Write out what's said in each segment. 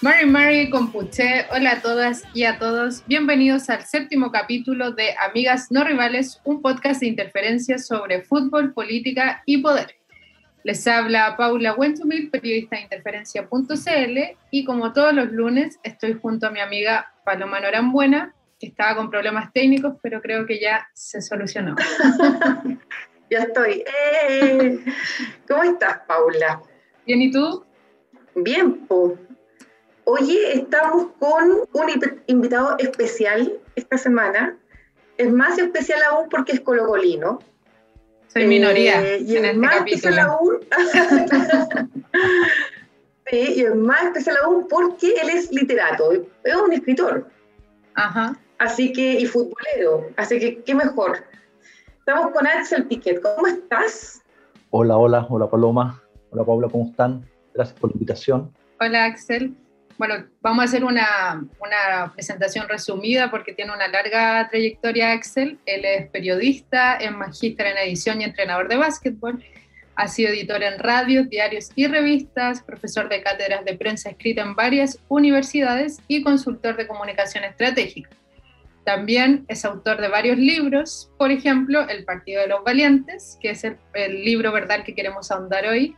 Mary Mary Compuche, hola a todas y a todos. Bienvenidos al séptimo capítulo de Amigas No Rivales, un podcast de interferencias sobre fútbol, política y poder. Les habla Paula Wentumil, periodista de interferencia.cl, y como todos los lunes estoy junto a mi amiga Paloma Norambuena, que estaba con problemas técnicos, pero creo que ya se solucionó. ya estoy. ¡Eh! ¿Cómo estás, Paula? Bien, ¿y tú? Bien, pues Oye, estamos con un invitado especial esta semana. Es más especial aún porque es colocolino. Soy minoría eh, y es este más especial aún. y es más especial aún porque él es literato, es un escritor. Ajá. Así que, y futbolero. Así que, qué mejor. Estamos con Axel Piquet. ¿Cómo estás? Hola, hola, hola Paloma. Hola Paula, ¿cómo están? Gracias por la invitación. Hola Axel. Bueno, vamos a hacer una, una, presentación resumida porque tiene una larga trayectoria Axel. Él es periodista, es magíster en edición y entrenador de básquetbol. Ha sido editor en radios, diarios y revistas, profesor de cátedras de prensa escrita en varias universidades y consultor de comunicación estratégica. También es autor de varios libros, por ejemplo, El Partido de los Valientes, que es el, el libro verdad que queremos ahondar hoy,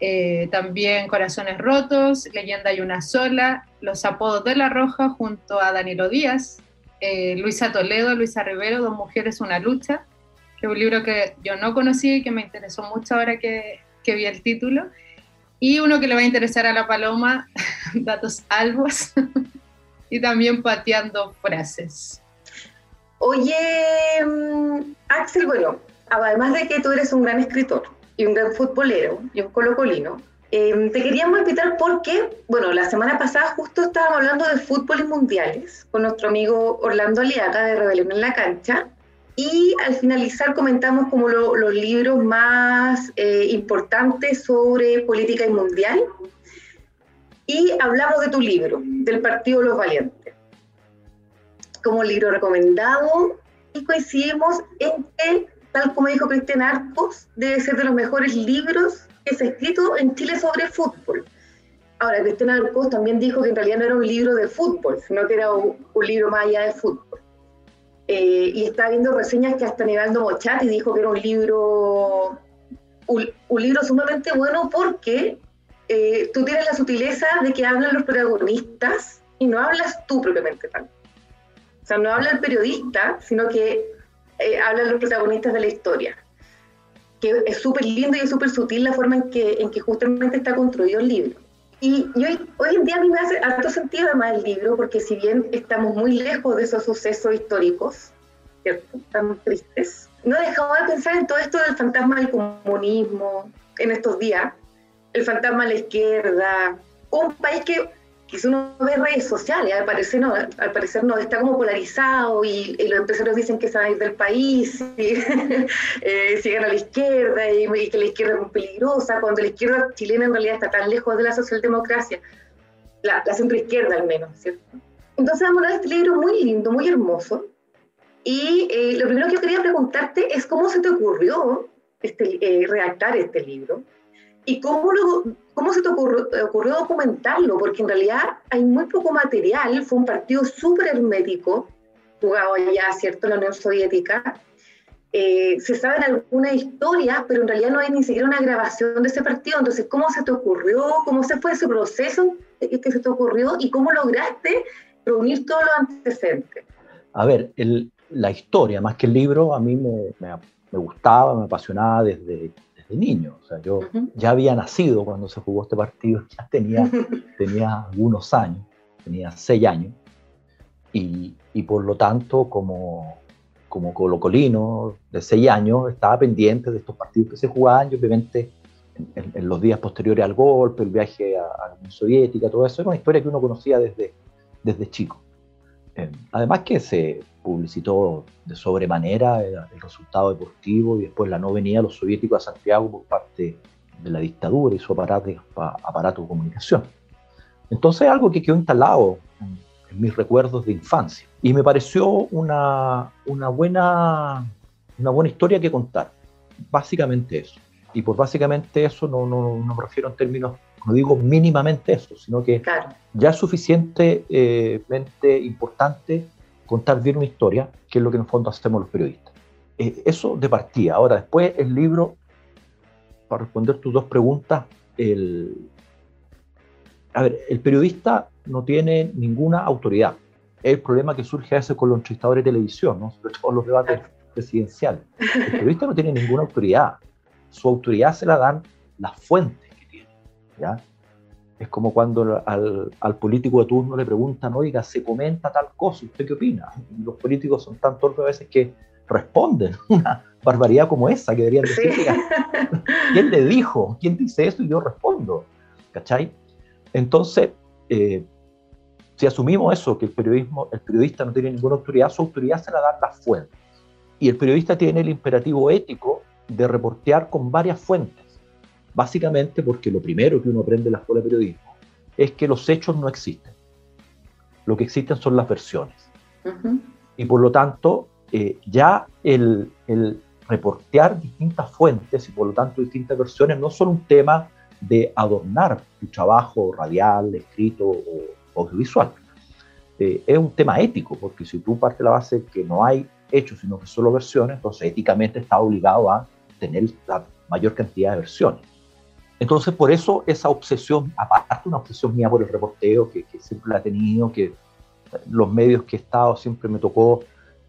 eh, también Corazones Rotos, Leyenda y una sola, Los apodos de la Roja junto a Danilo Díaz, eh, Luisa Toledo, Luisa Rivero, Dos Mujeres, una lucha, que es un libro que yo no conocí y que me interesó mucho ahora que, que vi el título. Y uno que le va a interesar a la Paloma, Datos Albos, y también Pateando Frases. Oye, mm, Axel, bueno, además de que tú eres un gran escritor, y un gran futbolero y un colocolino. Eh, te queríamos invitar porque, bueno, la semana pasada justo estábamos hablando de fútbol y mundiales con nuestro amigo Orlando Aliaga de Rebelión en la Cancha. Y al finalizar comentamos como los libros más eh, importantes sobre política y mundial. Y hablamos de tu libro, del Partido los Valientes, como libro recomendado. Y coincidimos en que tal como dijo Cristian Arcos, debe ser de los mejores libros que se ha escrito en Chile sobre fútbol. Ahora, Cristian Arcos también dijo que en realidad no era un libro de fútbol, sino que era un, libro más allá de fútbol. Eh, y estaba viendo reseñas que hasta Nevaldo Mochati dijo que era un libro, un, libro sumamente bueno porque eh, tú tienes la sutileza de que hablan los protagonistas y no hablas tú propiamente tal. O sea, no habla el periodista, sino que eh, hablan los protagonistas de la historia. Que es súper lindo y es súper sutil la forma en que, en que justamente está construido el libro. Y, hoy, hoy en día a mí me hace harto sentido además el libro, porque si bien estamos muy lejos de esos sucesos históricos, ¿cierto? Tan tristes, no he dejado de pensar en todo esto del fantasma del comunismo en estos días, el fantasma de la izquierda, un país que que si uno ve redes sociales, al parecer no, al parecer no, está como polarizado y, los empresarios dicen que se van a ir del país, y, eh, siguen a la izquierda y, que la izquierda es muy peligrosa, cuando la izquierda chilena en realidad está tan lejos de la socialdemocracia, la, la centroizquierda al menos, ¿cierto? Entonces vamos a hablar este libro muy lindo, muy hermoso, y eh, lo primero que yo quería preguntarte es cómo se te ocurrió este, eh, redactar este libro, ¿Y cómo, cómo se te ocurrió, documentarlo? Porque en realidad hay muy poco material, fue un partido súper hermético, jugado allá, ¿cierto?, en la Unión Soviética. Eh, se saben algunas historias, pero en realidad no hay ni siquiera una grabación de ese partido. Entonces, ¿cómo se te ocurrió? ¿Cómo se fue ese proceso que se te ocurrió? ¿Y cómo lograste reunir todos los antecedentes? A ver, el, la historia, más que el libro, a mí me, me, me gustaba, me apasionaba desde de niño. O sea, yo ya había nacido cuando se jugó este partido, ya tenía, tenía algunos años, tenía seis años, y, y por lo tanto, como, como colocolino de seis años, estaba pendiente de estos partidos que se jugaban, y obviamente en, los días posteriores al golpe, el viaje a, a, la Unión Soviética, todo eso, era una historia que uno conocía desde, desde chico. Eh, además que se publicitó de sobremanera el, resultado deportivo y después la no venida de los soviéticos a Santiago por parte de la dictadura y su aparato, aparato de comunicación. Entonces algo que quedó instalado en, mis recuerdos de infancia y me pareció una, una, buena, una buena historia que contar. Básicamente eso. Y por básicamente eso no, no, no me refiero en términos no digo mínimamente eso, sino que ya es suficientemente importante contar bien una historia, que es lo que en el fondo hacemos los periodistas. Eh, eso de partida. Ahora, después el libro, para responder tus dos preguntas, el, a ver, el periodista no tiene ninguna autoridad. Es el problema que surge a veces con los entrevistadores de televisión, ¿no? sobre todo los debates presidenciales. El periodista no tiene ninguna autoridad. Su autoridad se la dan las fuentes. ¿Ya? Es como cuando al, al, político de turno le preguntan, oiga, se comenta tal cosa, ¿usted qué opina? Y los políticos son tan torpes a veces que responden una barbaridad como esa, que deberían decir, ¿quién le dijo? ¿Quién dice eso? Y yo respondo, ¿cachai? Entonces, eh, si asumimos eso, que el, periodismo, el periodista no tiene ninguna autoridad, su autoridad se la dan las fuentes. Y el periodista tiene el imperativo ético de reportear con varias fuentes. Básicamente porque lo primero que uno aprende en la escuela de periodismo es que los hechos no existen. Lo que existen son las versiones. Y por lo tanto, eh, ya el, reportear distintas fuentes y por lo tanto distintas versiones no son un tema de adornar tu trabajo radial, escrito o audiovisual. Eh, es un tema ético, porque si tú partes de la base que no hay hechos, sino que solo versiones, entonces éticamente está obligado a tener la mayor cantidad de versiones. Entonces, por eso esa obsesión, aparte una obsesión mía por el reporteo, que, siempre la he tenido, que los medios que he estado siempre me tocó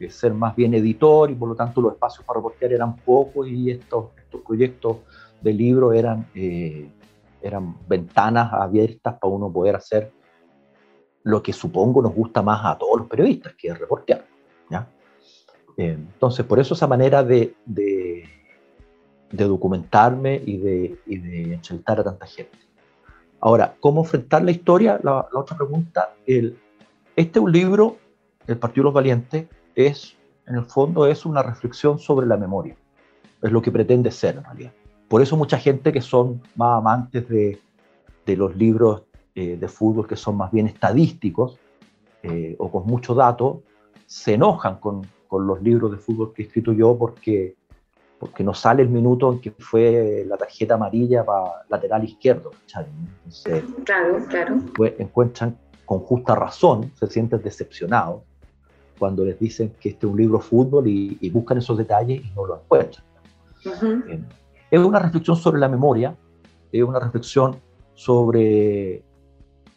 ser más bien editor y por lo tanto los espacios para reportear eran pocos y estos, estos proyectos de libro eran, eh, eran ventanas abiertas para uno poder hacer lo que supongo nos gusta más a todos los periodistas, que es reportear. ¿ya? Eh, entonces, por eso esa manera de, documentarme y de, y de a tanta gente. Ahora, ¿cómo enfrentar la historia? La, otra pregunta, el, este es un libro, El Partido de los Valientes, es, en el fondo, es una reflexión sobre la memoria. Es lo que pretende ser, en realidad. Por eso mucha gente que son más amantes de, de los libros eh, de fútbol que son más bien estadísticos eh, o con mucho dato, se enojan con, con, los libros de fútbol que he escrito yo porque, porque no sale el minuto en que fue la tarjeta amarilla para lateral izquierdo. claro, claro. Pues encuentran con justa razón, se sienten decepcionados cuando les dicen que este es un libro fútbol y, buscan esos detalles y no lo encuentran. Es una reflexión sobre la memoria, es una reflexión sobre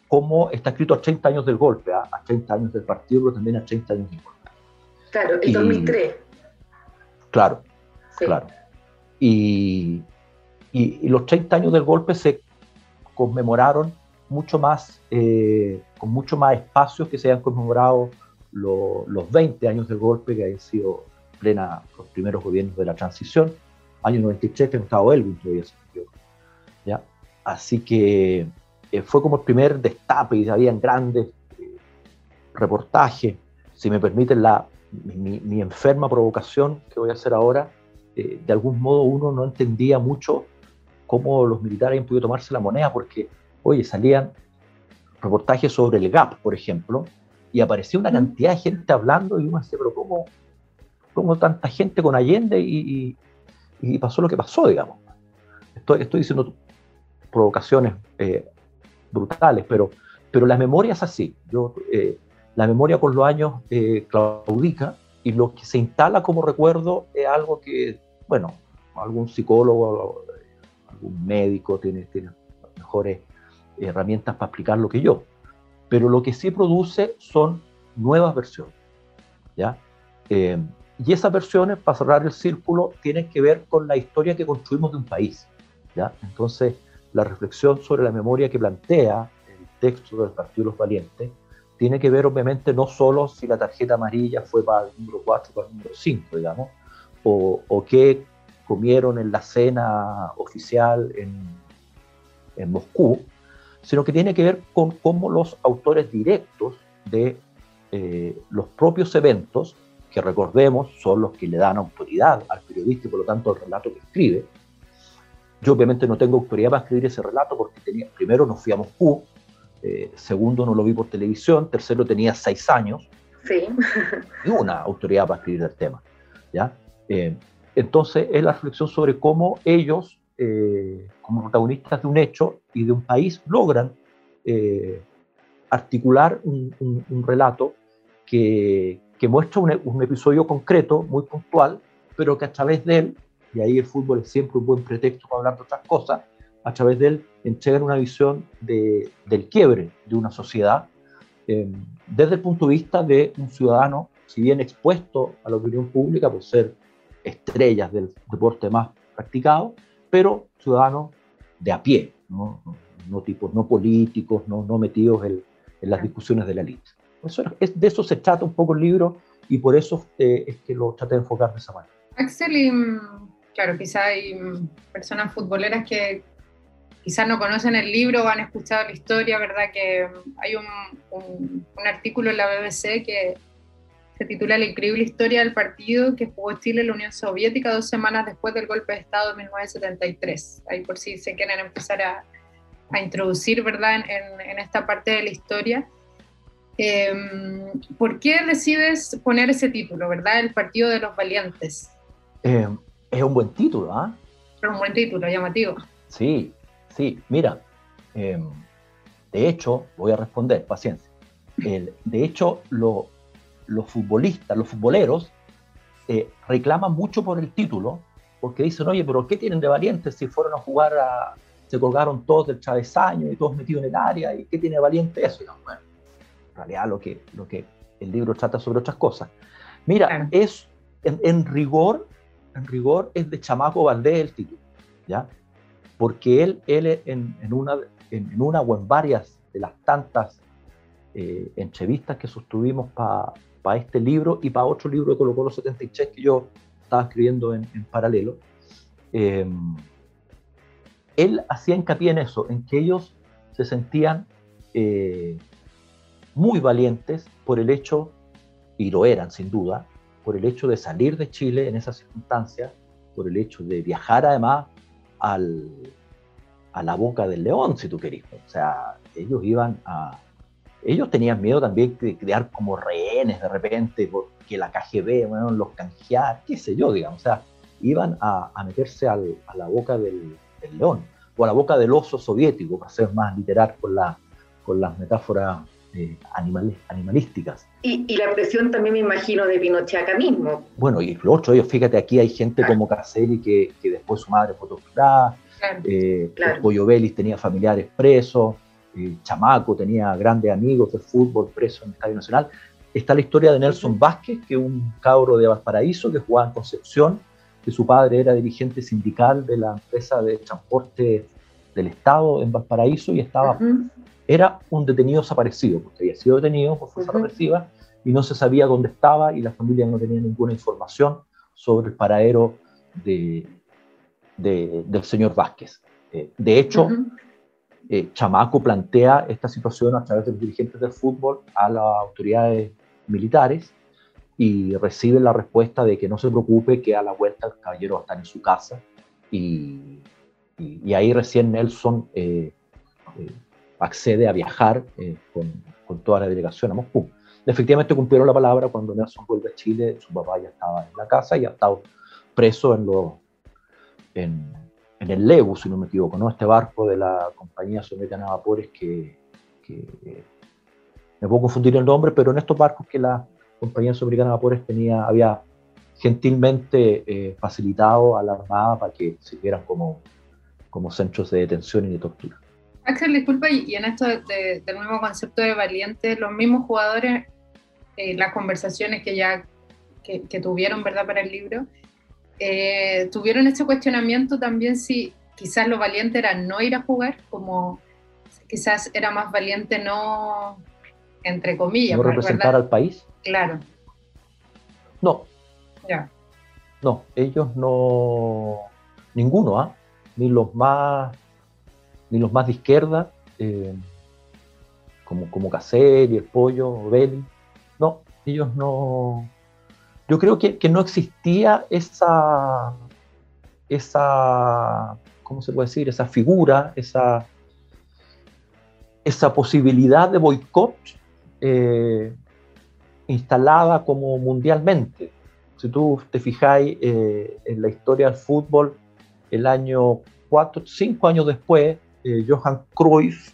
cómo está escrito a 30 años del golpe, a, 30 años del partido, pero también a 30 años del golpe. Claro, el 2003. Claro, claro. Y, y, los 30 años del golpe se conmemoraron mucho más, eh, con mucho más espacios que se han conmemorado los 20 años del golpe, que han sido plena los primeros gobiernos de la transición, año 93 que no estaba Elwin todavía ¿ya? Así que eh, fue como el primer destape y habían grandes eh, reportajes. Si me permiten la, mi, enferma provocación que voy a hacer ahora, eh, de algún modo uno no entendía mucho cómo los militares habían podido tomarse la moneda, porque, oye, salían reportajes sobre el GAP, por ejemplo, y apareció una cantidad de gente hablando y uno decía, pero ¿cómo, cómo tanta gente con Allende y, y, pasó lo que pasó, digamos? Estoy, estoy diciendo provocaciones eh, brutales, pero, pero la memoria es así. Yo, eh, la memoria con los años eh, claudica y lo que se instala como recuerdo es algo que, bueno, algún psicólogo, algún médico tiene, tiene mejores herramientas para explicar lo que yo pero lo que sí produce son nuevas versiones. ¿ya? Eh, y esas versiones, para cerrar el círculo, tienen que ver con la historia que construimos de un país. ¿ya? Entonces, la reflexión sobre la memoria que plantea el texto del Partido de los Valientes tiene que ver, obviamente, no solo si la tarjeta amarilla fue para el número 4 o para el número 5, digamos, o, o qué comieron en la cena oficial en, en Moscú, sino que tiene que ver con cómo los autores directos de eh, los propios eventos, que recordemos son los que le dan autoridad al periodista y por lo tanto al relato que escribe. Yo obviamente no tengo autoridad para escribir ese relato porque tenía, primero no fui a Moscú, eh, segundo no lo vi por televisión, tercero tenía seis años. Sí. y una autoridad para escribir el tema. ¿ya? Eh, entonces es la reflexión sobre cómo ellos eh, como protagonistas de un hecho y de un país, logran eh, articular un, relato que, muestra un, episodio concreto, muy puntual, pero que a través de él, y ahí el fútbol es siempre un buen pretexto para hablar de otras cosas, a través de él entregan una visión del quiebre de una sociedad eh, desde el punto de vista de un ciudadano, si bien expuesto a la opinión pública por ser estrellas del deporte más practicado, pero ciudadanos de a pie, no, no, tipos no políticos, no, no metidos en, en, las discusiones de la élite. Es, de eso se trata un poco el libro y por eso eh, es que lo traté de enfocar de esa manera. Axel, y, claro, quizá hay personas futboleras que quizás no conocen el libro o han escuchado la historia, ¿verdad? Que hay un, un, un artículo en la BBC que se titula La increíble historia del partido que jugó Chile en la Unión Soviética dos semanas después del golpe de Estado de 1973. Ahí por si se quieren empezar a, a introducir, ¿verdad?, en, en, esta parte de la historia. Em, ¿Por qué decides poner ese título, verdad? El Partido de los Valientes. Eh, es un buen título, ¿ah? Es un buen título, llamativo. Sí, sí. Mira, em, de hecho, voy a responder, paciencia. El, de hecho, lo, los futbolistas, los futboleros, eh, reclaman mucho por el título, porque dicen, oye, pero ¿qué tienen de valientes si fueron a jugar a... se colgaron todos del travesaño y todos metidos en el área, ¿y qué tiene de valiente eso? bueno, en realidad lo que, lo que el libro trata sobre otras cosas. Mira, es en, rigor, en rigor es de Chamaco Valdés el título, ¿ya? Porque él, él en, en una, en, una o en varias de las tantas eh, entrevistas que sostuvimos para para este libro y para otro libro de Colo Colo 73 que yo estaba escribiendo en, paralelo, eh, él hacía hincapié en eso, en que ellos se sentían eh, muy valientes por el hecho, y lo eran sin duda, por el hecho de salir de Chile en esas circunstancias, por el hecho de viajar además al, a la boca del león, si tú querís. O sea, ellos iban a, ellos tenían miedo también de quedar como rehenes de repente, porque la KGB, bueno, los canjear, qué sé yo, digamos. O sea, iban a, meterse a la boca del, león, o a la boca del oso soviético, para ser más literal con, la, con las metáforas eh, animalísticas. Y, la presión también me imagino de Pinochet acá mismo. Bueno, y lo otro, ellos, fíjate, aquí hay gente como Caselli que, que después su madre fue torturada, claro, eh, Pollo Vélez tenía familiares presos, chamaco, tenía grandes amigos de fútbol preso en el Estadio Nacional. Está la historia de Nelson Vázquez, que es un cabro de Valparaíso que jugaba en Concepción, que su padre era dirigente sindical de la empresa de transporte del Estado en Valparaíso y estaba, era un detenido desaparecido, porque había sido detenido por fuerza represiva y no se sabía dónde estaba y la familia no tenía ninguna información sobre el paradero de, del señor Vázquez. Eh, de hecho, eh, Chamaco plantea esta situación a través de los dirigentes del fútbol a las autoridades militares y recibe la respuesta de que no se preocupe, que a la vuelta el caballero va en su casa y, y, ahí recién Nelson eh, eh, accede a viajar con, con, toda la delegación a Moscú. Efectivamente cumplieron la palabra cuando Nelson vuelve a Chile, su papá ya estaba en la casa y ha estado preso en, los en el Lebu, si no me equivoco, ¿no? este barco de la compañía de vapores que, me puedo confundir el nombre, pero en estos barcos que la compañía sudamericana de vapores tenía, había gentilmente eh, facilitado a la Armada para que sirvieran como, como centros de detención y de tortura. Axel, disculpa, y en esto del nuevo concepto de valiente, los mismos jugadores, eh, las conversaciones que ya que, que, tuvieron, ¿verdad?, para el libro, eh, tuvieron ese cuestionamiento también si quizás lo valiente era no ir a jugar, como quizás era más valiente no, entre comillas. No representar al país. Claro. No. Ya. No, ellos no, ninguno, ¿ah? Ni los más, ni los más de izquierda, eh, como, como Caselli, el Pollo, Belli. No, ellos no, yo creo que, no existía esa, esa, ¿cómo se puede decir? Esa figura, esa, esa posibilidad de boicot eh, instalada como mundialmente. Si tú te fijáis eh, en la historia del fútbol, el año cuatro, cinco años después, eh, Johan Cruyff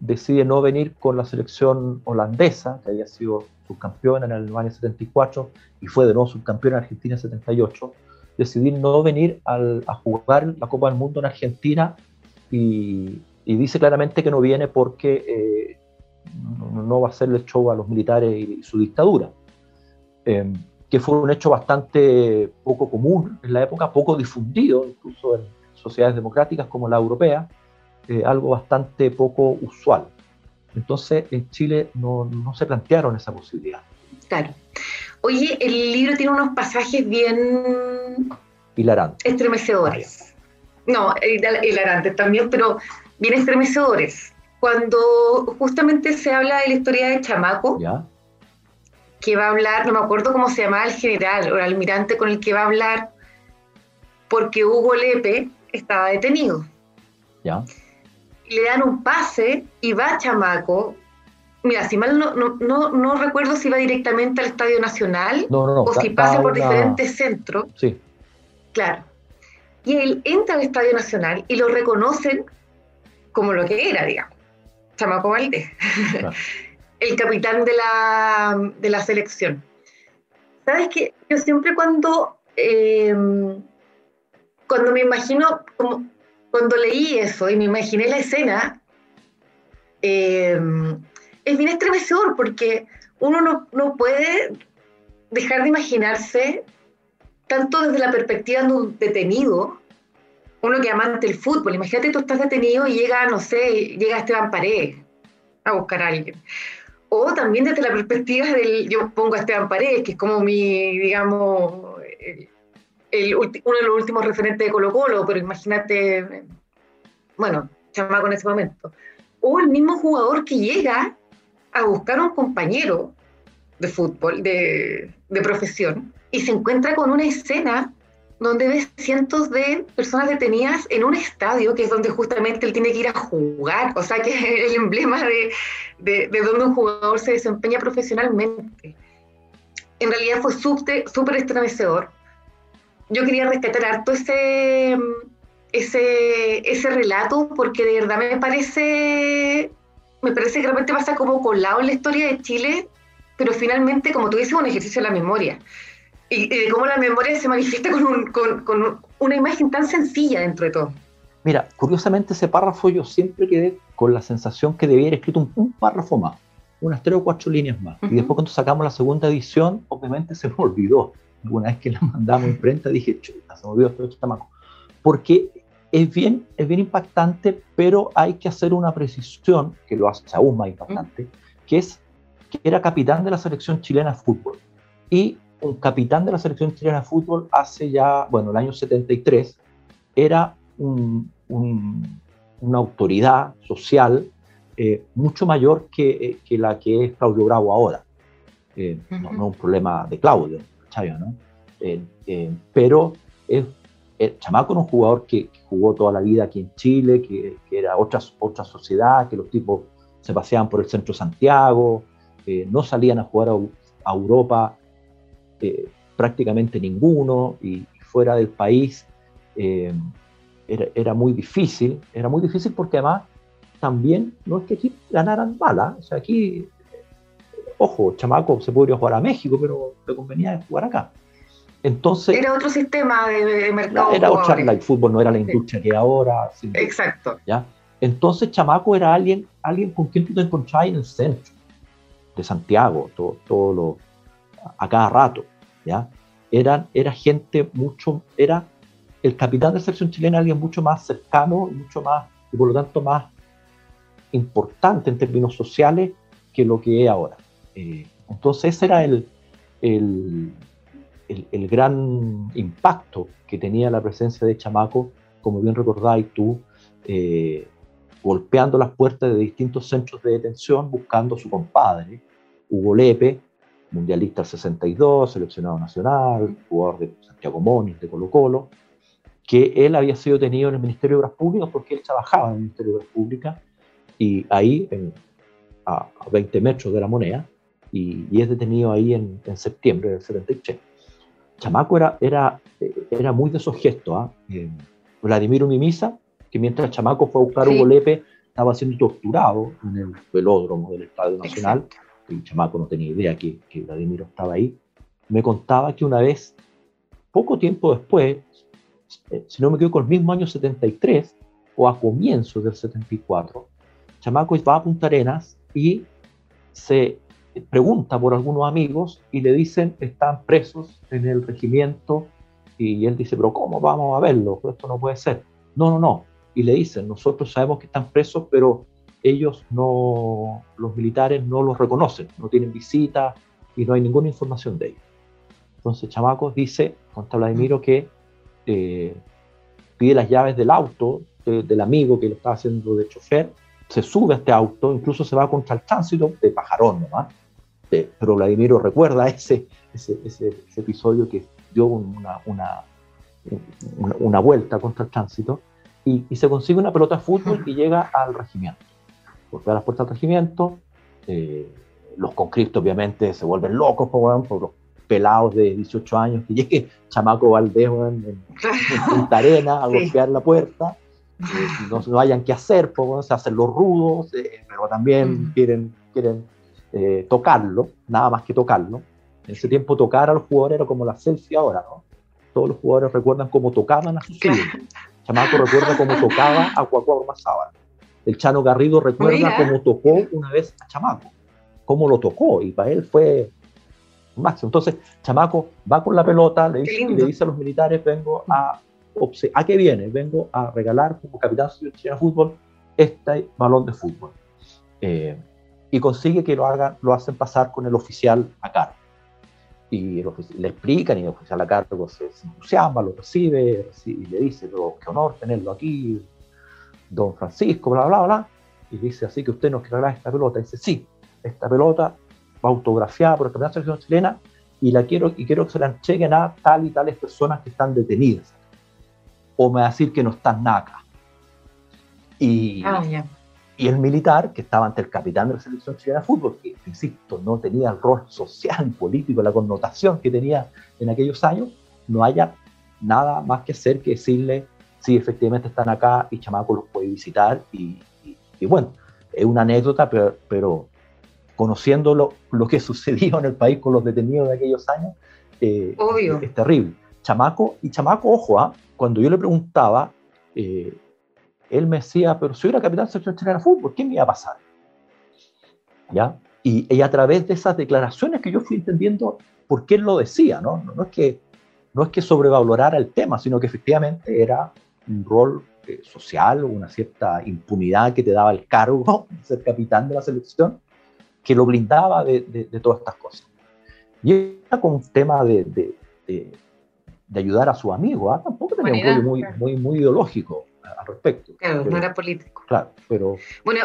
decide no venir con la selección holandesa, que había sido subcampeón en año 74 y fue de nuevo subcampeón en Argentina en 78, decidir no venir a jugar la Copa del Mundo en Argentina y, dice claramente que no viene porque eh, no, va a hacerle show a los militares y, su dictadura, em, que fue un hecho bastante poco común en la época, poco difundido incluso en sociedades democráticas como la europea, eh, algo bastante poco usual. Entonces, en Chile no, no, se plantearon esa posibilidad. Claro. Oye, el libro tiene unos pasajes bien... Hilarantes. Estremecedores. No, hilarantes también, pero bien estremecedores. Cuando justamente se habla de la historia de Chamaco, ¿Ya? que va a hablar, no me acuerdo cómo se llamaba el general o el almirante con el que va a hablar, porque Hugo Lepe estaba detenido. ¿Ya? Le dan un pase y va Chamaco. Mira, si mal no, no, no, recuerdo si va directamente al Estadio Nacional o si pasa por diferentes centros. Sí. Claro. Y él entra al Estadio Nacional y lo reconocen como lo que era, digamos. Chamaco Valdés. el capitán de la, de la selección. ¿Sabes qué? Yo siempre cuando, eh, cuando me imagino como cuando leí eso y me imaginé la escena, eh, es bien estremecedor porque uno no, puede dejar de imaginarse, tanto desde la perspectiva de un detenido, uno que amante del fútbol, imagínate tú estás detenido y llega, no sé, llega Esteban Paredes a buscar a alguien. O también desde la perspectiva del, yo pongo a Esteban Paredes, que es como mi, digamos, uno de los últimos referentes de Colo Colo, pero imagínate, bueno, chamaco en ese momento, o el mismo jugador que llega a buscar a un compañero de fútbol, de, de profesión, y se encuentra con una escena donde ves cientos de personas detenidas en un estadio, que es donde justamente él tiene que ir a jugar, o sea que es el emblema de, de, de donde un jugador se desempeña profesionalmente. En realidad fue súper estremecedor, yo quería rescatar harto ese, ese, ese relato porque de verdad me parece, me parece que realmente pasa como colado en la historia de Chile, pero finalmente, como tú dices, un ejercicio de la memoria. Y, de cómo la memoria se manifiesta con, un, con, con, una imagen tan sencilla dentro de todo. Mira, curiosamente ese párrafo yo siempre quedé con la sensación que debía haber escrito un, párrafo más, unas tres o cuatro líneas más. Y después cuando sacamos la segunda edición, obviamente se me olvidó una vez que la mandamos a imprenta dije, chuta, se me olvidó este chamaco. Porque es bien, es bien impactante, pero hay que hacer una precisión, que lo hace aún más impactante, que es que era capitán de la selección chilena de fútbol. Y un capitán de la selección chilena de fútbol hace ya, bueno, el año 73, era un, una autoridad social eh, mucho mayor que, eh, que, la que es Claudio Bravo ahora. Eh, no, no, un problema de Claudio, Eh, eh, pero es, el Chamaco era un jugador que, jugó toda la vida aquí en Chile, que, era otra, otra sociedad, que los tipos se paseaban por el centro de Santiago, no salían a jugar a, Europa eh, prácticamente ninguno, y, fuera del país era, era, muy difícil, era muy difícil porque además también no es que aquí ganaran balas, o sea, aquí ojo, chamaco se podría jugar a México, pero le convenía jugar acá. Entonces, era otro sistema de, mercado. Era otra, el fútbol no era la industria que era que ahora. Exacto. ¿ya? Entonces, chamaco era alguien, alguien con quien tú te encontrabas en el centro de Santiago, todo, todo lo, a cada rato. ¿ya? Eran, era gente mucho, era el capitán de la selección chilena, alguien mucho más cercano, mucho más, y por lo tanto más importante en términos sociales que lo que es ahora. Eh, entonces ese era el, el, el, gran impacto que tenía la presencia de Chamaco, como bien recordáis tú, eh, golpeando las puertas de distintos centros de detención buscando a su compadre, Hugo Lepe, mundialista del 62, seleccionado nacional, jugador de Santiago Moniz, de Colo Colo, que él había sido detenido en el Ministerio de Obras Públicas porque él trabajaba en el Ministerio de Obras Públicas y ahí, a, a 20 metros de la moneda, y, es detenido ahí en, septiembre del 73. Chamaco era, era, era muy de esos gestos. ¿ah? Eh, Vladimiro Mimisa, que mientras Chamaco fue a buscar Hugo estaba siendo torturado en el velódromo del Estadio Nacional, y Chamaco no tenía idea que, que Vladimiro estaba ahí, me contaba que una vez, poco tiempo después, eh, si no me equivoco, el mismo año 73 o a comienzos del 74, Chamaco va a Punta Arenas y se pregunta por algunos amigos y le dicen están presos en el regimiento y él dice, pero ¿cómo vamos a verlo? Esto no puede ser. No, no, no. Y le dicen, nosotros sabemos que están presos, pero ellos no, los militares no los reconocen, no tienen visita y no hay ninguna información de ellos. Entonces Chamacos dice, contra Vladimiro, que eh, pide las llaves del auto del amigo que lo estaba haciendo de chofer, se sube a este auto, incluso se va contra el tránsito de pajarón nomás. Pero Vladimiro recuerda ese, ese, ese, episodio que dio una, una, una, vuelta contra el tránsito y, y, se consigue una pelota de fútbol y llega al regimiento. Porque a las puertas del regimiento, eh, los conscriptos obviamente se vuelven locos por, por los pelados de 18 años que llegue Chamaco Valdés en, Punta Arena a golpear la puerta, eh, no, no hayan qué hacer, se hacen los rudos, eh, pero también quieren, quieren eh, tocarlo, nada más que tocarlo. En ese tiempo tocar a los jugadores era como la selfie ahora, ¿no? Todos los jugadores recuerdan cómo tocaban a sus hijos. Chamaco recuerda cómo tocaba a Cuacuá Ormazábal. El Chano Garrido recuerda cómo tocó una vez a Chamaco, cómo lo tocó, y para él fue máximo. Entonces, Chamaco va con la pelota, le dice, le dice a los militares, vengo a, ¿a qué viene? Vengo a regalar como capitán de fútbol este balón de fútbol. Eh, y consigue que lo hagan, lo hacen pasar con el oficial a cargo. Y le explican y el oficial a cargo se, entusiasma, lo recibe y le dice, pero qué honor tenerlo aquí, don Francisco, bla, bla, bla. Y dice, así que usted nos quiere esta pelota. Dice, sí, esta pelota autografiada por el Campeonato de Selección Chilena y la quiero y quiero que se la entreguen a tal y tales personas que están detenidas. O me va a decir que no están nada acá. Y, ah, y el militar, que estaba ante el capitán de la selección chilena de fútbol, que, insisto, no tenía el rol social, político, la connotación que tenía en aquellos años, no haya nada más que hacer que decirle si efectivamente están acá y Chamaco los puede visitar. Y, y, bueno, es una anécdota, pero, pero conociendo lo, lo, que sucedió en el país con los detenidos de aquellos años, eh, Es, terrible. Chamaco, y Chamaco, ojo, ¿ah? cuando yo le preguntaba, eh, él me decía, pero si yo era capitán de selección chilena de fútbol, ¿qué me iba a pasar? ¿Ya? Y, y, a través de esas declaraciones que yo fui entendiendo por qué él lo decía, ¿no? No, no es que, no es que sobrevalorara el tema, sino que efectivamente era un rol eh, social, una cierta impunidad que te daba el cargo de ser capitán de la selección, que lo blindaba de, de, todas estas cosas. Y era con un tema de, de ayudar a su amigo, ¿ah? tampoco tenía un rollo muy, muy, muy ideológico al respecto. Claro, no era político. Claro, pero... Bueno,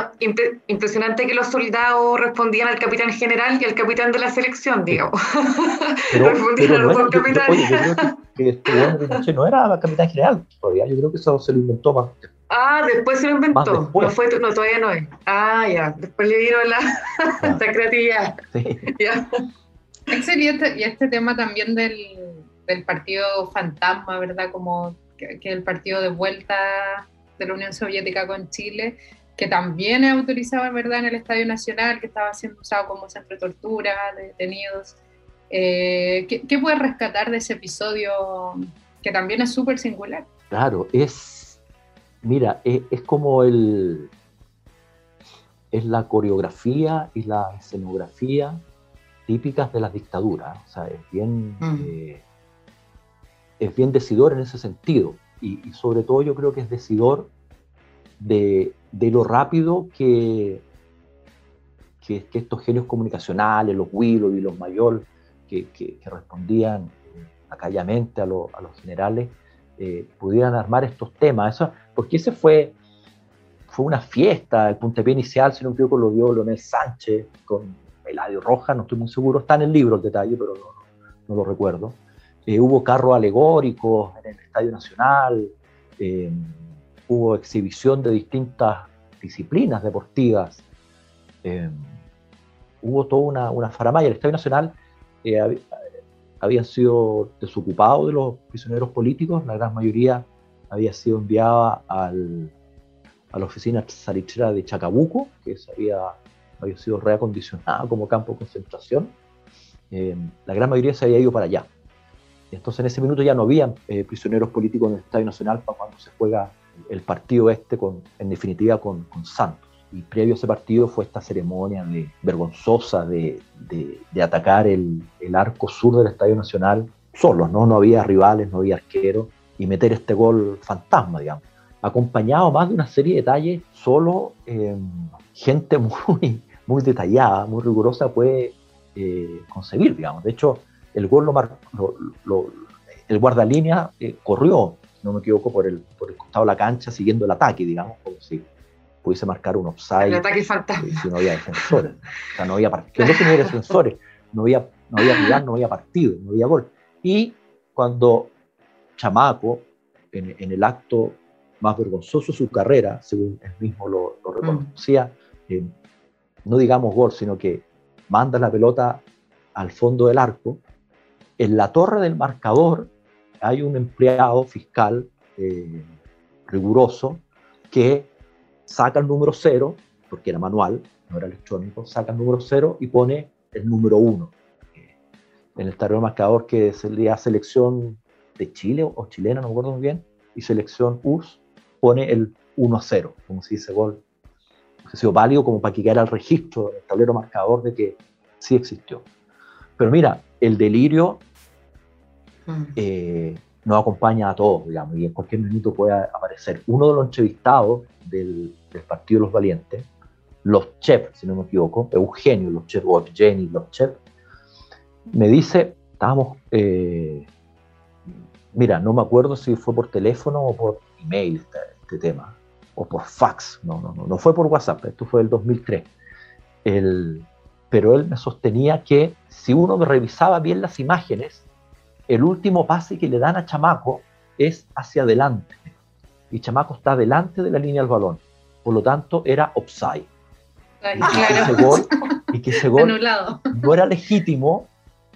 impresionante que los soldados respondían al capitán general y al capitán de la selección, digamos. Pero, respondían a los dos capitanes. Yo creo que, que este no era capitán general todavía, yo creo que eso se lo inventó más Ah, después se lo inventó. No, fue, no, todavía no es. Ah, ya. Después le dieron la, ah. creatividad. Sí. Ya. Y este, y este tema también del, del, partido fantasma, ¿verdad? Como que, el partido de vuelta de la Unión Soviética con Chile, que también es autorizado, ¿verdad? En el Estadio Nacional, que estaba siendo usado como centro de tortura de detenidos. Eh, ¿qué, ¿Qué puedes rescatar de ese episodio que también es súper singular? Claro, es Mira, es, como el. Es la coreografía y la escenografía típicas de las dictaduras. O sea, es bien. Mm. Eh, es bien decidor en ese sentido. Y, sobre todo yo creo que es decidor de, lo rápido que, que, estos genios comunicacionales, los Willow y los Mayor, que, respondían eh, acallamente a, a los generales, eh, pudieran armar estos temas. Eso, porque ese fue, fue una fiesta, el puntapié inicial, si no me equivoco, lo dio Leonel Sánchez con Eladio Roja, no estoy muy seguro, está en el libro el detalle, pero no, lo recuerdo. Eh, hubo carros alegóricos en el Estadio Nacional, eh, hubo exhibición de distintas disciplinas deportivas, hubo toda una, una faramaya. El Estadio Nacional habían sido desocupados de los prisioneros políticos, la gran mayoría había sido enviada a la oficina salitrera de Chacabuco, que había, había sido reacondicionada como campo de concentración. Eh, la gran mayoría se había ido para allá. Entonces en ese minuto ya no había eh, prisioneros políticos en el Estadio Nacional para cuando se juega el partido este, con, en definitiva con, Santos. Y previo a ese partido fue esta ceremonia de, vergonzosa de, atacar el, arco sur del Estadio Nacional solos, ¿no? No había rivales, no había arqueros, y meter este gol fantasma, digamos. Acompañado más de una serie de detalles, solo eh, gente muy, muy detallada, muy rigurosa puede eh, concebir, digamos. De hecho, el gol lo, lo, el guardalínea eh, corrió, no me equivoco, por el, por el costado de la cancha siguiendo el ataque, digamos, como si pudiese marcar un offside. El ataque fantasma. Si no había defensores. O sea, no había partido. No había defensores, no había, no había rival, no había partido, no había gol. Y cuando Chamaco, en, en el acto más vergonzoso de su carrera, según él mismo lo, lo reconocía, eh, no digamos gol, sino que manda la pelota al fondo del arco, en la torre del marcador hay un empleado fiscal eh, riguroso que saca el número cero, porque era manual, no era electrónico, saca el número cero y pone el número uno en el tablero marcador que sería selección de Chile o chilena, no me acuerdo muy bien, y selección US pone el 1 a 0, como si dice gol, ha sido válido como para que quedara el registro, el tablero marcador de que sí existió. Pero mira, el delirio mm. eh, nos acompaña a todos, digamos, y en cualquier minuto puede aparecer. Uno de los entrevistados del, Partido los Valientes, los chefs, si no me equivoco, Eugenio los chefs, o Evgeny los chefs, me dice, estábamos, eh, mira, no me acuerdo si fue por teléfono o por email este, este, tema, o por fax, no, no, no, no fue por WhatsApp, esto fue el 2003. El, pero él me sostenía que si uno revisaba bien las imágenes, el último pase que le dan a Chamaco es hacia adelante. Y Chamaco está delante de la línea del balón. Por lo tanto, era offside. y, que ese gol, no era legítimo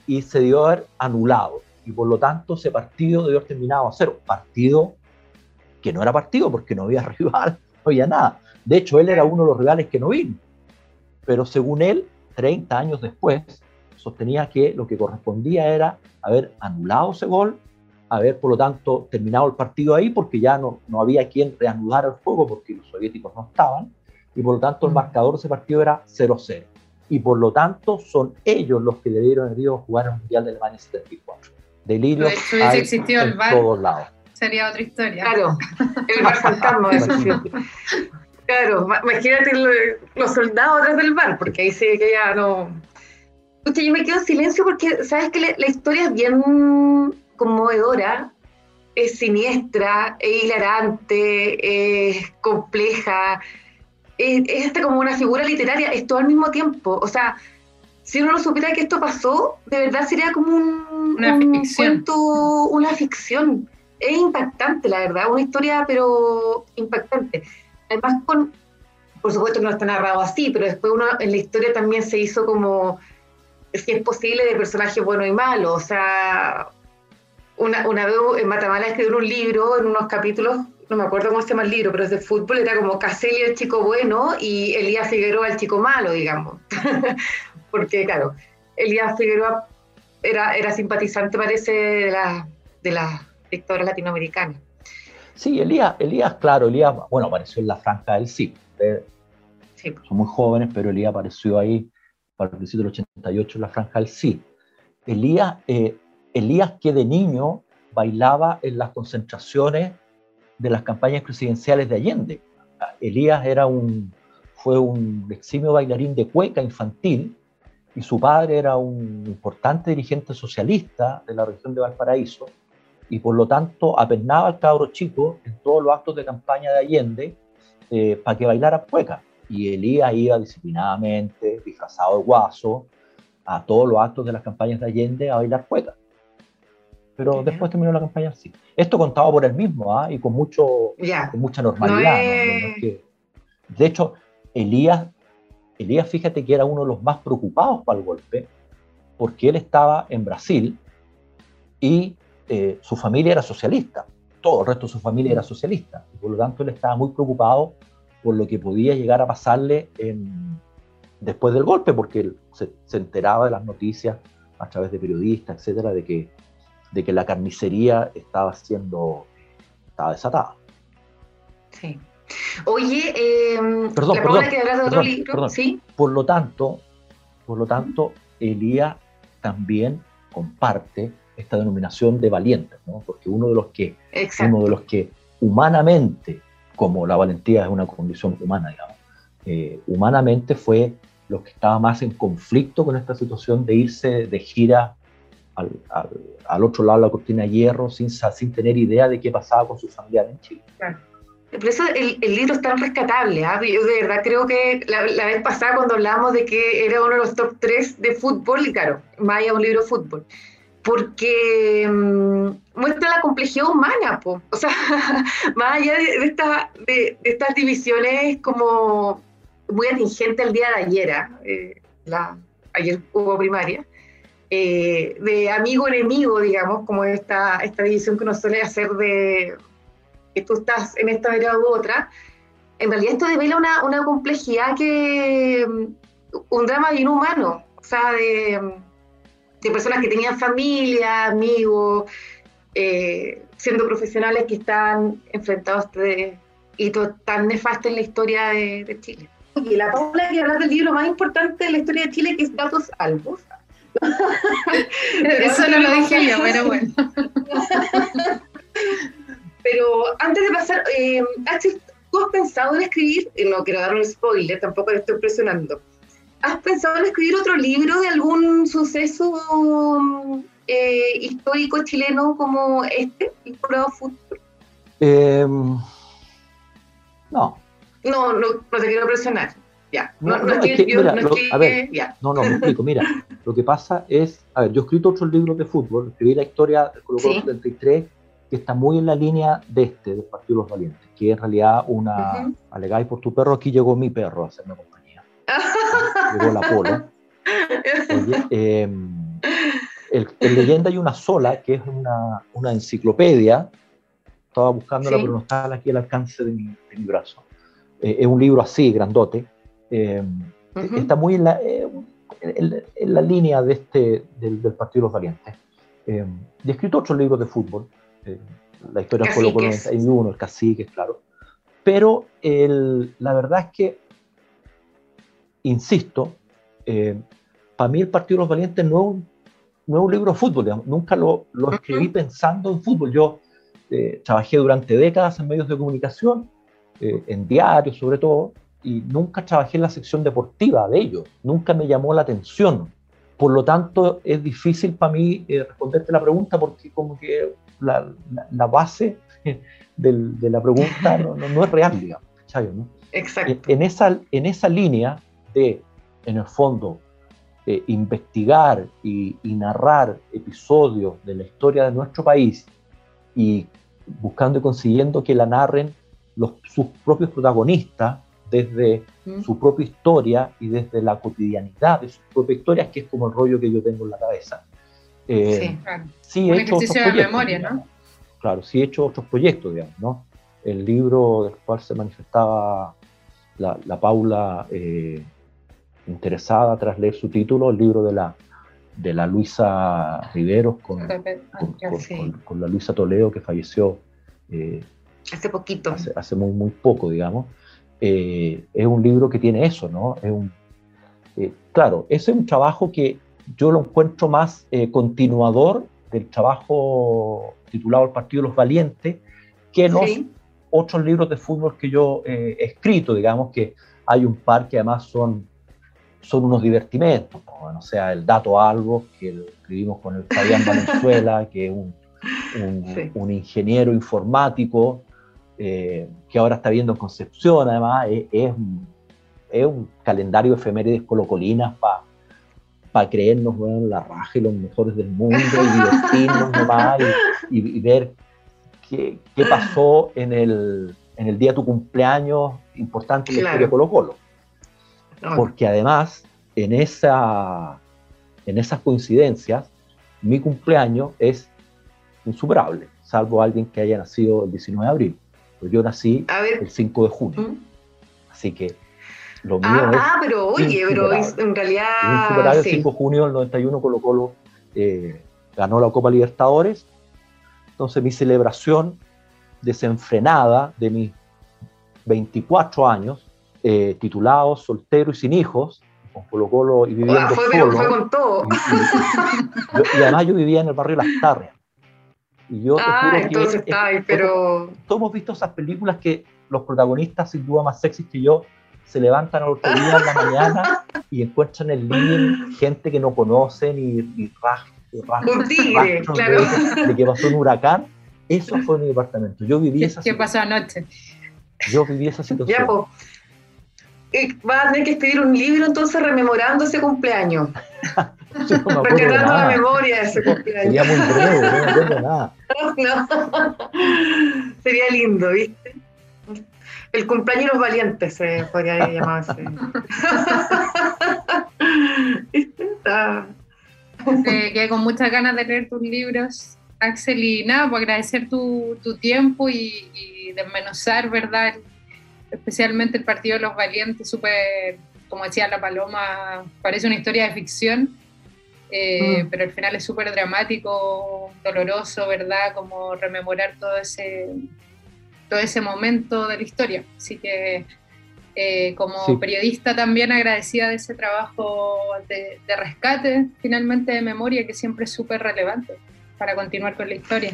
y se dio haber anulado. Y por lo tanto ese partido debió haber terminado a cero. Partido que no era partido porque no había rival, no había nada. De hecho, él era uno de los rivales que no vino. Pero según él, 30 años después, sostenía que lo que correspondía era haber anulado ese gol, haber por lo tanto terminado el partido ahí porque ya no, no había quien reanudar el juego porque los soviéticos no estaban y por lo tanto el mm. marcador de ese partido era 0-0 y por lo tanto son ellos los que debieron haber ido a jugar el Mundial de Alemania 74. Delirio si hubiese existido el VAR, todos lados. sería otra historia. Claro, el VAR fantasma, eso sí. Claro, imagínate los soldados atrás del VAR, porque ahí sí que ya no... Escucha, yo me quedo en silencio porque sabes que la, la historia es bien conmovedora, es siniestra, es hilarante, es compleja, es, hasta como una figura literaria, es todo al mismo tiempo. O sea, si uno no supiera que esto pasó, de verdad sería como un, una ficción. cuento, una ficción. Es impactante, la verdad, una historia, pero impactante. Además, con, por supuesto que no está narrado así, pero después uno en la historia también se hizo como, si es posible, de personaje bueno y malo. O sea, una, una vez en Matamala escribió un libro en unos capítulos no me acuerdo cómo se llama el libro, pero es de fútbol, era como Caselli el chico bueno y Elías Figueroa el chico malo, digamos. Porque, claro, Elías Figueroa era, era simpatizante, parece, de la, de las dictadoras latinoamericanas. Sí, Elías, Elías, claro, Elías, bueno, apareció en la franja del sí. sí. Son muy jóvenes, pero Elías apareció ahí principio del 88 en la franja del sí. Elías, eh, Elías que de niño bailaba en las concentraciones de las campañas presidenciales de Allende. Elías era un, fue un eximio bailarín de cueca infantil y su padre era un importante dirigente socialista de la región de Valparaíso y por lo tanto apernaba al cabro chico en todos los actos de campaña de Allende eh, para que bailara cueca. Y Elías iba disciplinadamente, disfrazado de guaso, a todos los actos de las campañas de Allende a bailar cueca pero después terminó la campaña así. Esto contado por él mismo ¿ah? y con, mucho, con mucha normalidad. de hecho, Elías, Elías, fíjate que era uno de los más preocupados para el golpe, porque él estaba en Brasil y eh, su familia era socialista. todo el resto de su familia era socialista. Y por lo tanto, él estaba muy preocupado por lo que podía llegar a pasarle después del golpe, porque él se, enteraba de las noticias a través de periodistas, etcétera, de que, de que la carnicería estaba siendo estaba desatada. Sí. Oye, eh, perdón, perdón, que de otro libro, ¿sí? Por lo tanto, por lo tanto, Elías también comparte esta denominación de valientes, ¿no? Porque uno de los que, uno de los que humanamente, como la valentía es una condición humana, digamos, eh, humanamente fue los que estaba más en conflicto con esta situación de irse de gira al, al, otro lado de la cortina de hierro sin, sin tener idea de qué pasaba con sus familiares en Chile. Claro. Por eso el, el, libro es tan rescatable. ¿ah? Yo de verdad creo que la, la, vez pasada cuando hablamos de que era uno de los top 3 de fútbol, y claro, allá un libro de fútbol, porque mmm, muestra la complejidad humana, po. o sea, más allá de, de, esta, de, de, estas divisiones como muy atingente el día de ayer, ¿ah? eh, la, ayer hubo primaria, eh, de amigo-enemigo, digamos, como esta, esta división que uno suele hacer de que tú estás en esta era u otra, en realidad esto devela una, una complejidad que, un drama bien humano, o sea, de, de personas que tenían familia, amigos, eh, siendo profesionales que están enfrentados a este hito tan nefasto en la historia de, de Chile. Y la Paula que hablar del libro más importante de la historia de Chile, que es Datos Albos. Eso no lo dije yo, pero bueno. Pero antes de pasar, eh, ¿tú has pensado en escribir? No quiero dar un spoiler, tampoco te estoy presionando. ¿Has pensado en escribir otro libro de algún suceso eh, histórico chileno como este, el Pro? Eh, no. No, no, no te quiero presionar. Ya. No, no, es que, mira, no, a ver, no, no, me explico. Mira, lo que pasa es, a ver, yo he escrito otros libros de fútbol, escribí la historia del Colo Colo 73 que está muy en la línea de este, del Partido de los Valientes, que es en realidad una, alegáis por tu perro, aquí llegó mi perro a hacerme. Llegó la polo. Oye, em, el, en leyenda hay una sola, que es una, una enciclopedia, estaba buscándola, pero no está aquí al alcance de mi, de mi brazo. Eh, es un libro así, grandote, em, está muy en la, eh, en, la, línea de este, del, del Partido de los Valientes. Eh, y he escrito otros libros de fútbol, eh, la historia fue Colo 91, el cacique, claro. Pero el, la verdad es que, insisto, eh, para mí el Partido de los Valientes no es un, no es un libro de fútbol, nunca lo, lo escribí pensando en fútbol. Yo eh, trabajé durante décadas en medios de comunicación, en diarios sobre todo, y nunca trabajé en la sección deportiva de ellos, nunca me llamó la atención. Por lo tanto, es difícil para mí responderte la pregunta porque como que la, la, base de la pregunta no, no, es real, digamos. ¿no? Exacto. En, esa, en esa línea de, en el fondo, eh, investigar y, y, narrar episodios de la historia de nuestro país y buscando y consiguiendo que la narren los, sus propios protagonistas desde mm. su propia historia y desde la cotidianidad de sus propias historias, que es como el rollo que yo tengo en la cabeza. Eh, sí, claro. sí, he hecho otros proyectos, memoria, ¿no? Claro, sí he hecho otros proyectos, digamos, ¿no? El libro del cual se manifestaba la, la Paula eh, interesada tras leer su título, el libro de la, de la Luisa Riveros con, ah, con, con, la Luisa Toledo que falleció eh, hace poquito. Hace, hace, muy, muy poco, digamos. Eh, es un libro que tiene eso, ¿no? Es un, eh, claro, ese es un trabajo que yo lo encuentro más eh, continuador del trabajo titulado El Partido de los Valientes que los otros libros de fútbol que yo eh, he escrito, digamos que hay un par que además son, son unos divertimentos, o sea, el Dato Algo, que lo escribimos con el Fabián Valenzuela, que es un, un, un ingeniero informático eh, que ahora está viendo en Concepción, además, es, es, es un calendario de efemérides colocolinas para para creernos bueno, la raja y los mejores del mundo y divertirnos nomás y, y, ver qué, qué, pasó en el, en el día de tu cumpleaños importante en la historia de Colo Colo. Porque además, en, esa, en esas coincidencias, mi cumpleaños es insuperable. Salvo alguien que haya nacido el 19 de abril. Pues yo nací el 5 de junio. ¿Mm? Así que lo mío ah, es. Ah, pero oye, pero en realidad. El 5 de junio del 91 Colo Colo eh, ganó la Copa Libertadores. Entonces mi celebración desenfrenada de mis 24 años, eh, titulado, soltero y sin hijos, con Colo Colo y viviendo ah, fue, solo. Fue con todo. Y, además yo vivía en el barrio Las Tarrias. Y yo ah, entonces está ahí, pero... Todos hemos visto esas películas que los protagonistas, sin duda más sexys que yo, se levantan al otro día en la mañana y encuentran en línea gente que no conocen y, y un tigre, claro. De, que pasó un huracán. Eso fue mi departamento. Yo viví esa ¿Qué pasó anoche? Yo viví esa situación. Ya, pues. Vas a tener que escribir un libro entonces rememorando ese cumpleaños. no la memoria de ese cumpleaños. Sería muy breve, no me acuerdo nada. No. Sería lindo, ¿viste? El cumpleaños de los valientes se podría llamar así. ¿Viste? Quedé con muchas ganas de leer tus libros, Axel, y nada, por agradecer tu, tu tiempo y, y, desmenuzar, ¿verdad? Especialmente el Partido de los Valientes, súper, como decía la Paloma, parece una historia de ficción, eh, mm. pero al final es súper dramático, doloroso, ¿verdad? Como rememorar todo ese, todo ese momento de la historia. Así que eh, como periodista también agradecida de ese trabajo de, rescate finalmente de memoria que siempre es súper relevante para continuar con la historia.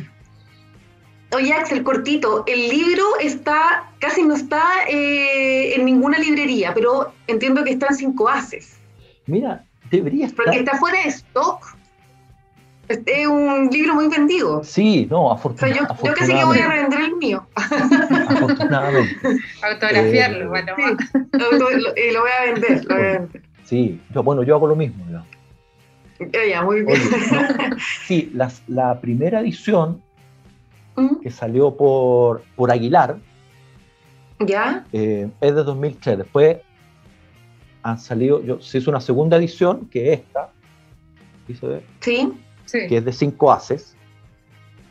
Oye Axel, cortito, el libro está, casi no está eh, en ninguna librería, pero entiendo que está en cinco haces. Mira, debería estar. Porque está fuera de stock. Es un libro muy vendido. Sí, no, afortunadamente. yo, casi que voy a revender el mío. Afortunadamente. Autografiarlo, eh, bueno. y lo voy a vender, lo voy a vender. Sí, yo, bueno, yo hago lo mismo. Ya, muy bien. sí, la, primera edición ¿Mm? que salió por, por Aguilar ¿Ya? Eh, es de 2003. Después han salido, yo, se hizo una segunda edición que es esta. Sí que es de cinco haces.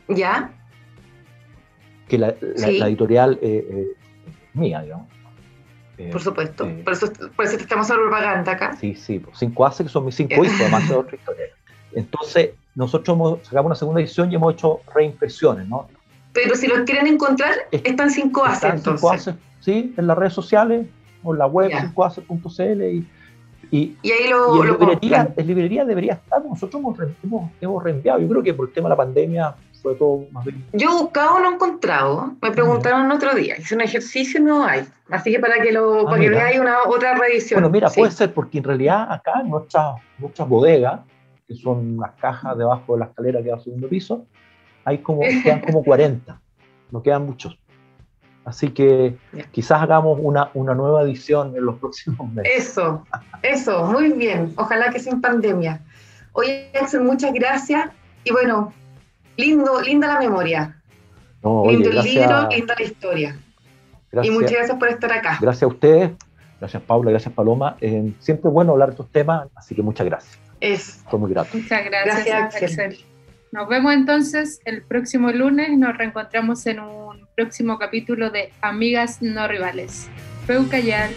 ¿Ya? Que la, editorial eh, eh, mía, digamos. Eh, por supuesto. por, eso, por eso estamos haciendo propaganda acá. Sí, sí. Pues, cinco haces que son mis cinco hijos, además de otra historia. Entonces, nosotros hemos, sacamos una segunda edición y hemos hecho reimpresiones, ¿no? Pero si los quieren encontrar, están cinco haces, entonces. Cinco haces, sí, en las redes sociales o en la web, cincoaces.cl y y, ahí lo, en, librería, debería estar, nosotros hemos, hemos, reenviado, yo creo que por el tema de la pandemia fue todo más bien. Yo he buscado, no he encontrado, me preguntaron otro día, hice un ejercicio, no hay, así que para que lo ah, para que veáis una otra reedición. Bueno, mira, puede ser porque en realidad acá en nuestras, nuestras bodegas, que son las cajas debajo de la escalera que va al segundo piso, hay como, quedan como 40, no quedan muchos. Así que quizás hagamos una, una nueva edición en los próximos meses. Eso, eso, muy bien. Ojalá que sin pandemia. Oye, Axel, muchas gracias. Y bueno, lindo, linda la memoria. lindo el libro, linda la historia. y muchas gracias por estar acá. Gracias a ustedes, gracias Paula, gracias Paloma. Eh, siempre es bueno hablar de estos temas, así que muchas gracias. Es. Fue muy grato. Muchas gracias, Axel. Nos vemos entonces el próximo lunes. Nos reencontramos en un próximo capítulo de Amigas No Rivales. Feu Callar.